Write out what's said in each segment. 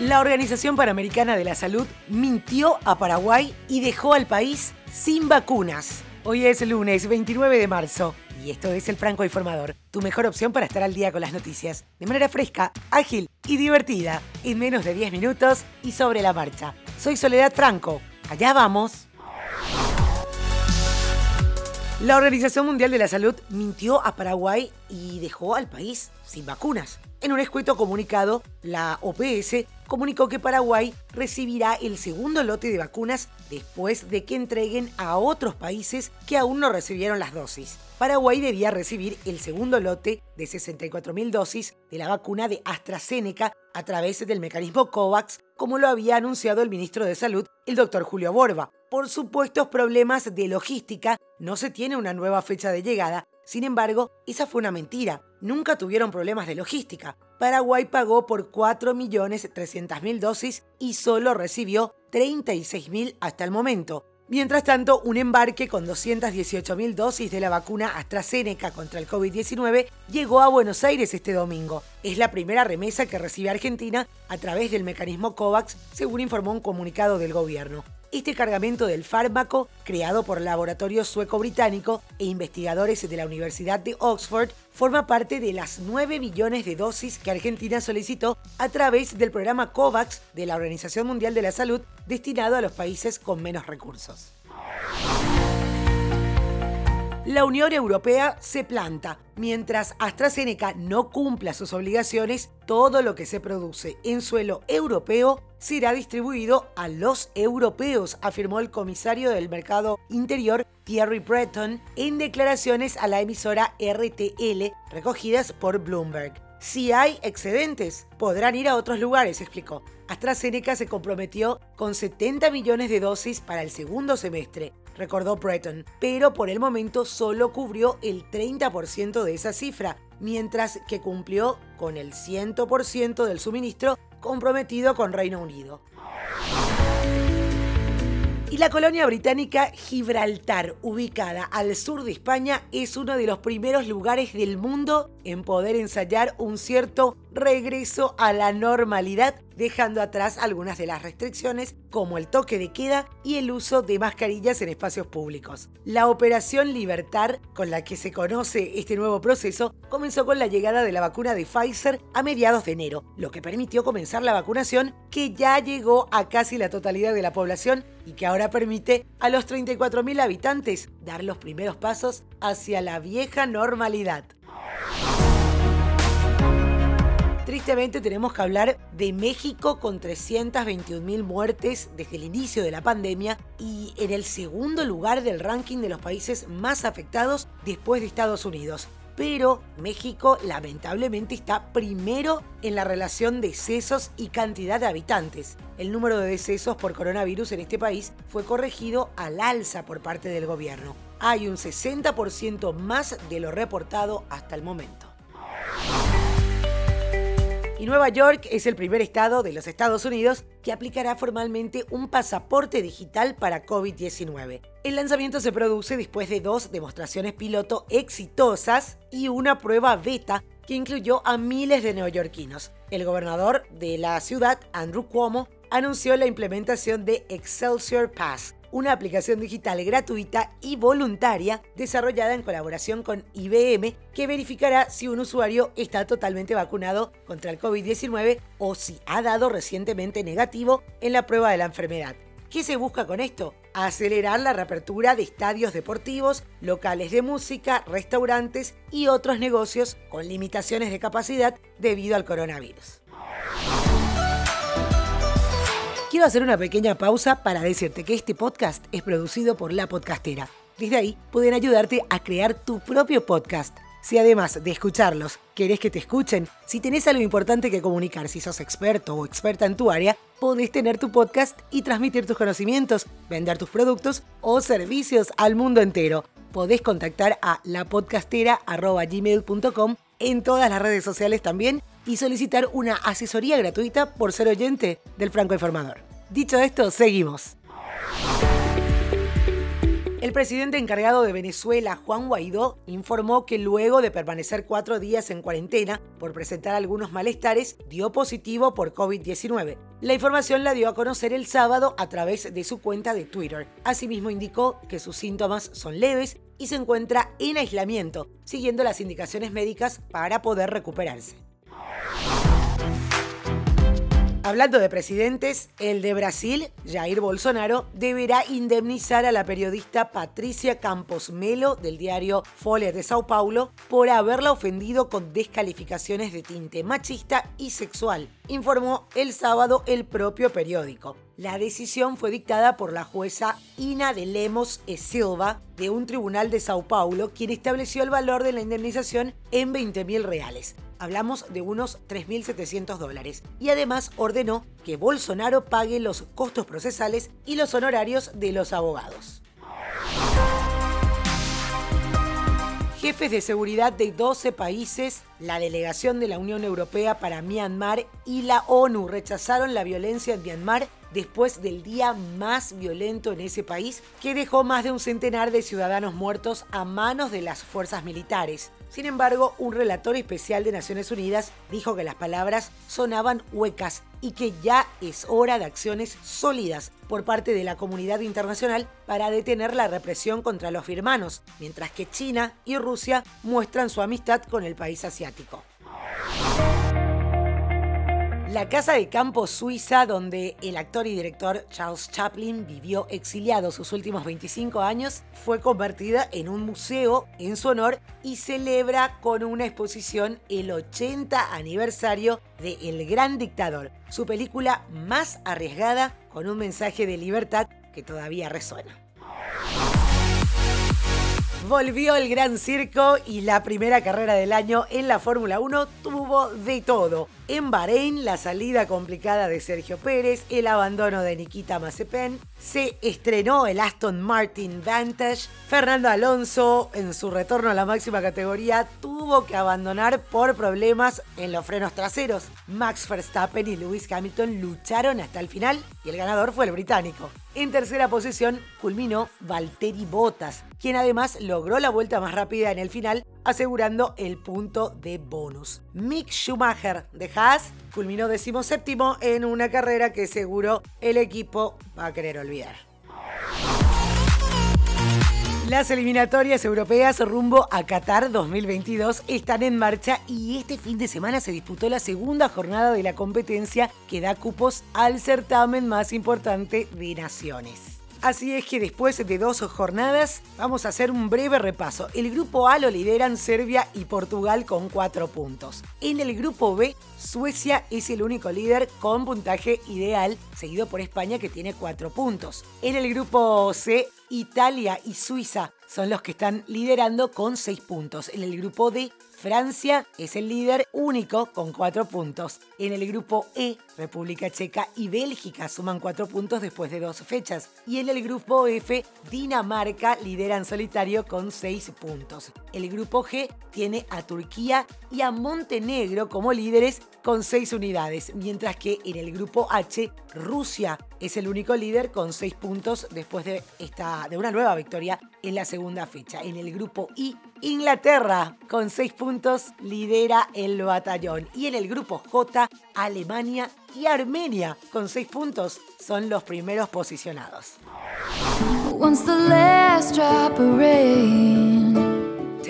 La Organización Panamericana de la Salud mintió a Paraguay y dejó al país sin vacunas. Hoy es lunes 29 de marzo y esto es el Franco Informador, tu mejor opción para estar al día con las noticias, de manera fresca, ágil y divertida, en menos de 10 minutos y sobre la marcha. Soy Soledad Franco, allá vamos. La Organización Mundial de la Salud mintió a Paraguay y dejó al país sin vacunas. En un escueto comunicado, la OPS comunicó que Paraguay recibirá el segundo lote de vacunas después de que entreguen a otros países que aún no recibieron las dosis. Paraguay debía recibir el segundo lote de 64.000 dosis de la vacuna de AstraZeneca a través del mecanismo COVAX, como lo había anunciado el ministro de Salud, el doctor Julio Borba. Por supuestos problemas de logística, no se tiene una nueva fecha de llegada, sin embargo, esa fue una mentira. Nunca tuvieron problemas de logística. Paraguay pagó por 4.300.000 dosis y solo recibió 36.000 hasta el momento. Mientras tanto, un embarque con 218.000 dosis de la vacuna AstraZeneca contra el COVID-19 llegó a Buenos Aires este domingo. Es la primera remesa que recibe Argentina a través del mecanismo COVAX, según informó un comunicado del gobierno. Este cargamento del fármaco, creado por laboratorio sueco-británico e investigadores de la Universidad de Oxford, forma parte de las 9 millones de dosis que Argentina solicitó a través del programa COVAX de la Organización Mundial de la Salud destinado a los países con menos recursos la Unión Europea se planta. Mientras AstraZeneca no cumpla sus obligaciones, todo lo que se produce en suelo europeo será distribuido a los europeos, afirmó el comisario del Mercado Interior Thierry Breton en declaraciones a la emisora RTL recogidas por Bloomberg. Si hay excedentes, podrán ir a otros lugares, explicó. AstraZeneca se comprometió con 70 millones de dosis para el segundo semestre, recordó Breton, pero por el momento solo cubrió el 30% de esa cifra, mientras que cumplió con el 100% del suministro comprometido con Reino Unido. Y la colonia británica Gibraltar, ubicada al sur de España, es uno de los primeros lugares del mundo en poder ensayar un cierto regreso a la normalidad, dejando atrás algunas de las restricciones como el toque de queda y el uso de mascarillas en espacios públicos. La operación Libertar, con la que se conoce este nuevo proceso, comenzó con la llegada de la vacuna de Pfizer a mediados de enero, lo que permitió comenzar la vacunación que ya llegó a casi la totalidad de la población y que ahora permite a los 34.000 habitantes dar los primeros pasos hacia la vieja normalidad. Tristemente tenemos que hablar de México con 321.000 muertes desde el inicio de la pandemia y en el segundo lugar del ranking de los países más afectados después de Estados Unidos. Pero México lamentablemente está primero en la relación decesos y cantidad de habitantes. El número de decesos por coronavirus en este país fue corregido al alza por parte del gobierno. Hay un 60% más de lo reportado hasta el momento y Nueva York es el primer estado de los Estados Unidos que aplicará formalmente un pasaporte digital para COVID-19. El lanzamiento se produce después de dos demostraciones piloto exitosas y una prueba beta que incluyó a miles de neoyorquinos. El gobernador de la ciudad, Andrew Cuomo, anunció la implementación de Excelsior Pass, una aplicación digital gratuita y voluntaria desarrollada en colaboración con IBM que verificará si un usuario está totalmente vacunado contra el COVID-19 o si ha dado recientemente negativo en la prueba de la enfermedad. ¿Qué se busca con esto? Acelerar la reapertura de estadios deportivos, locales de música, restaurantes y otros negocios con limitaciones de capacidad debido al coronavirus. Quiero hacer una pequeña pausa para decirte que este podcast es producido por La Podcastera. Desde ahí pueden ayudarte a crear tu propio podcast. Si además de escucharlos querés que te escuchen, si tenés algo importante que comunicar, si sos experto o experta en tu área, podés tener tu podcast y transmitir tus conocimientos, vender tus productos o servicios al mundo entero. Podés contactar a lapodcastera.gmail.com en todas las redes sociales también y solicitar una asesoría gratuita por ser oyente del Franco Informador. Dicho esto, seguimos. El presidente encargado de Venezuela, Juan Guaidó, informó que luego de permanecer cuatro días en cuarentena por presentar algunos malestares, dio positivo por COVID-19. La información la dio a conocer el sábado a través de su cuenta de Twitter. Asimismo indicó que sus síntomas son leves y se encuentra en aislamiento, siguiendo las indicaciones médicas para poder recuperarse. Hablando de presidentes, el de Brasil, Jair Bolsonaro, deberá indemnizar a la periodista Patricia Campos Melo del diario Folha de Sao Paulo por haberla ofendido con descalificaciones de tinte machista y sexual, informó el sábado el propio periódico. La decisión fue dictada por la jueza Ina de Lemos e Silva de un tribunal de Sao Paulo, quien estableció el valor de la indemnización en 20 mil reales hablamos de unos 3.700 dólares, y además ordenó que Bolsonaro pague los costos procesales y los honorarios de los abogados. Jefes de seguridad de 12 países, la delegación de la Unión Europea para Myanmar y la ONU rechazaron la violencia en Myanmar después del día más violento en ese país, que dejó más de un centenar de ciudadanos muertos a manos de las fuerzas militares. Sin embargo, un relator especial de Naciones Unidas dijo que las palabras sonaban huecas y que ya es hora de acciones sólidas por parte de la comunidad internacional para detener la represión contra los firmanos, mientras que China y Rusia muestran su amistad con el país asiático. La casa de campo suiza donde el actor y director Charles Chaplin vivió exiliado sus últimos 25 años fue convertida en un museo en su honor y celebra con una exposición el 80 aniversario de El Gran Dictador, su película más arriesgada con un mensaje de libertad que todavía resuena. Volvió el Gran Circo y la primera carrera del año en la Fórmula 1 tuvo de todo. En Bahrein, la salida complicada de Sergio Pérez, el abandono de Nikita Mazepin, se estrenó el Aston Martin Vantage. Fernando Alonso, en su retorno a la máxima categoría, tuvo que abandonar por problemas en los frenos traseros. Max Verstappen y Lewis Hamilton lucharon hasta el final y el ganador fue el británico. En tercera posición culminó Valtteri Bottas, quien además logró la vuelta más rápida en el final, asegurando el punto de bonus. Mick Schumacher de Haas culminó decimoséptimo en una carrera que seguro el equipo va a querer olvidar. Las eliminatorias europeas rumbo a Qatar 2022 están en marcha y este fin de semana se disputó la segunda jornada de la competencia que da cupos al certamen más importante de naciones. Así es que después de dos jornadas vamos a hacer un breve repaso. El grupo A lo lideran Serbia y Portugal con cuatro puntos. En el grupo B, Suecia es el único líder con puntaje ideal, seguido por España que tiene cuatro puntos. En el grupo C, Italia y Suiza son los que están liderando con seis puntos. En el grupo D, Francia es el líder único con cuatro puntos. En el grupo E, República Checa y Bélgica suman cuatro puntos después de dos fechas. Y en el grupo F, Dinamarca lidera en solitario con seis puntos. El grupo G tiene a Turquía y a Montenegro como líderes con seis unidades, mientras que en el grupo H, Rusia es el único líder con seis puntos después de, esta, de una nueva victoria en la segunda fecha. En el grupo I, Inglaterra con seis puntos lidera el batallón. Y en el grupo J, Alemania y Armenia con seis puntos son los primeros posicionados.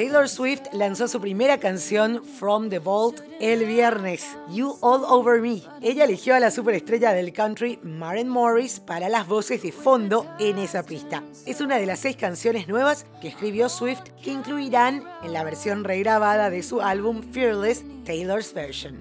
Taylor Swift lanzó su primera canción From the Vault el viernes, You All Over Me. Ella eligió a la superestrella del country Maren Morris para las voces de fondo en esa pista. Es una de las seis canciones nuevas que escribió Swift que incluirán en la versión regrabada de su álbum Fearless, Taylor's Version.